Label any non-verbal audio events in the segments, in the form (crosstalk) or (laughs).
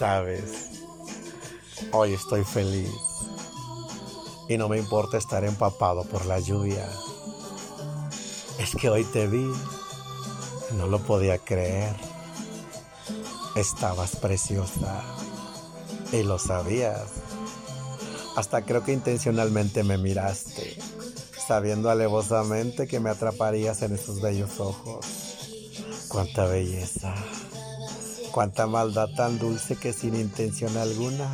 sabes, hoy estoy feliz y no me importa estar empapado por la lluvia. Es que hoy te vi, no lo podía creer. Estabas preciosa y lo sabías. Hasta creo que intencionalmente me miraste, sabiendo alevosamente que me atraparías en esos bellos ojos. Cuánta belleza, cuánta maldad tan dulce que sin intención alguna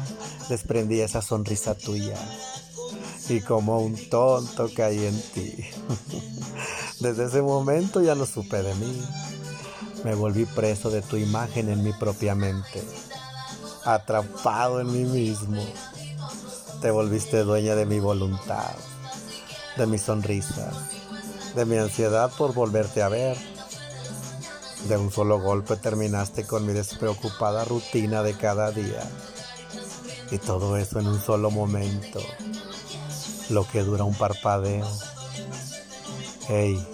desprendí esa sonrisa tuya. Y como un tonto caí en ti. (laughs) Desde ese momento ya no supe de mí. Me volví preso de tu imagen en mi propia mente. Atrapado en mí mismo. Te volviste dueña de mi voluntad, de mi sonrisa, de mi ansiedad por volverte a ver. De un solo golpe terminaste con mi despreocupada rutina de cada día. Y todo eso en un solo momento. Lo que dura un parpadeo. Hey,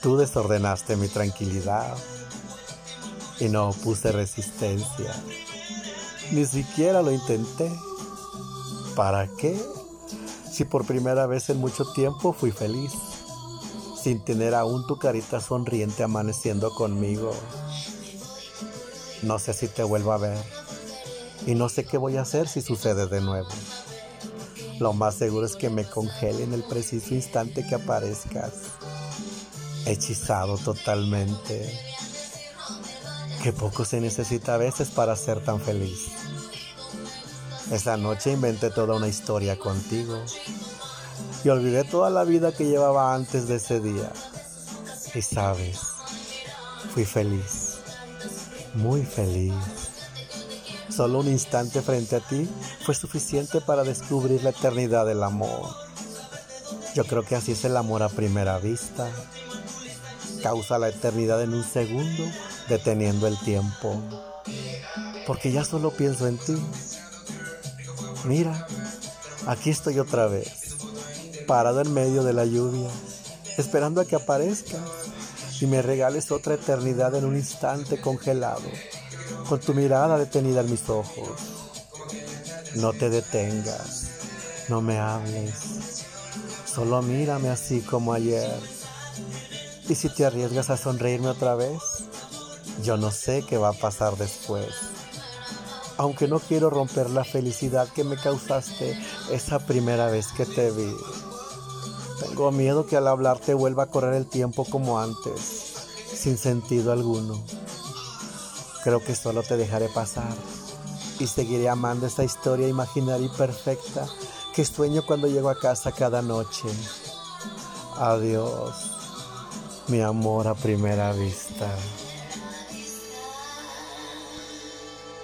tú desordenaste mi tranquilidad y no puse resistencia. Ni siquiera lo intenté. ¿Para qué? Si por primera vez en mucho tiempo fui feliz, sin tener aún tu carita sonriente amaneciendo conmigo. No sé si te vuelvo a ver y no sé qué voy a hacer si sucede de nuevo. Lo más seguro es que me congele en el preciso instante que aparezcas, hechizado totalmente. Que poco se necesita a veces para ser tan feliz. Esa noche inventé toda una historia contigo y olvidé toda la vida que llevaba antes de ese día. Y sabes, fui feliz, muy feliz. Solo un instante frente a ti fue suficiente para descubrir la eternidad del amor. Yo creo que así es el amor a primera vista. Causa la eternidad en un segundo, deteniendo el tiempo. Porque ya solo pienso en ti Mira, aquí estoy otra vez, parado en medio de la lluvia, esperando a que aparezca y me regales otra eternidad en un instante congelado, con tu mirada detenida en mis ojos. No te detengas, no me hables, solo mírame así como ayer. Y si te arriesgas a sonreírme otra vez, yo no sé qué va a pasar después aunque no quiero romper la felicidad que me causaste esa primera vez que te vi. Tengo miedo que al hablarte vuelva a correr el tiempo como antes, sin sentido alguno. Creo que solo te dejaré pasar y seguiré amando esta historia imaginaria y perfecta que sueño cuando llego a casa cada noche. Adiós, mi amor a primera vista.